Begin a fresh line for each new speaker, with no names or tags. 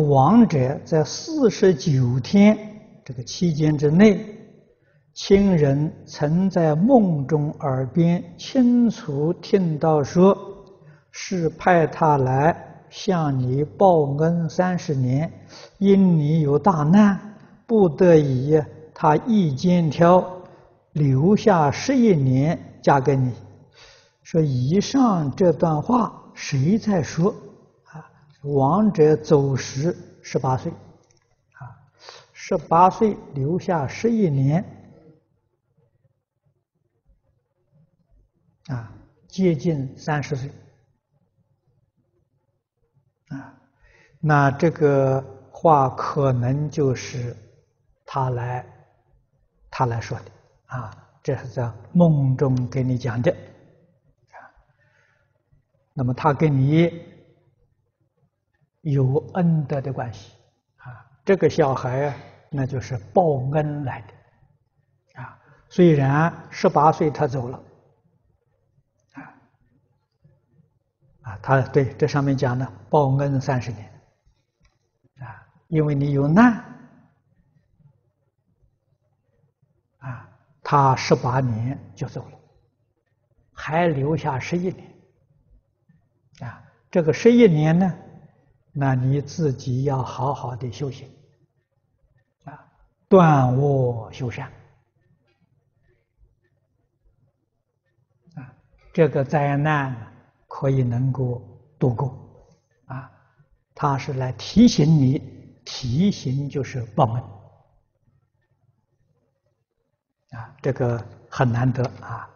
亡者在四十九天这个期间之内，亲人曾在梦中耳边清楚听到说，是派他来向你报恩三十年，因你有大难，不得已他一肩挑，留下十一年嫁给你。说以上这段话谁在说？王，者走时十八岁，啊，十八岁留下十一年，啊，接近三十岁，啊，那这个话可能就是他来，他来说的。啊，这是在梦中给你讲的，啊，那么他跟你有恩德的关系，啊，这个小孩啊，那就是报恩来的，啊，虽然十八岁他走了，啊，啊，他对这上面讲的报恩三十年，啊，因为你有难啊。他十八年就走了，还留下十一年，啊，这个十一年呢，那你自己要好好的修行，啊，断恶修善，啊，这个灾难可以能够度过，啊，他是来提醒你，提醒就是报恩。啊，这个很难得啊。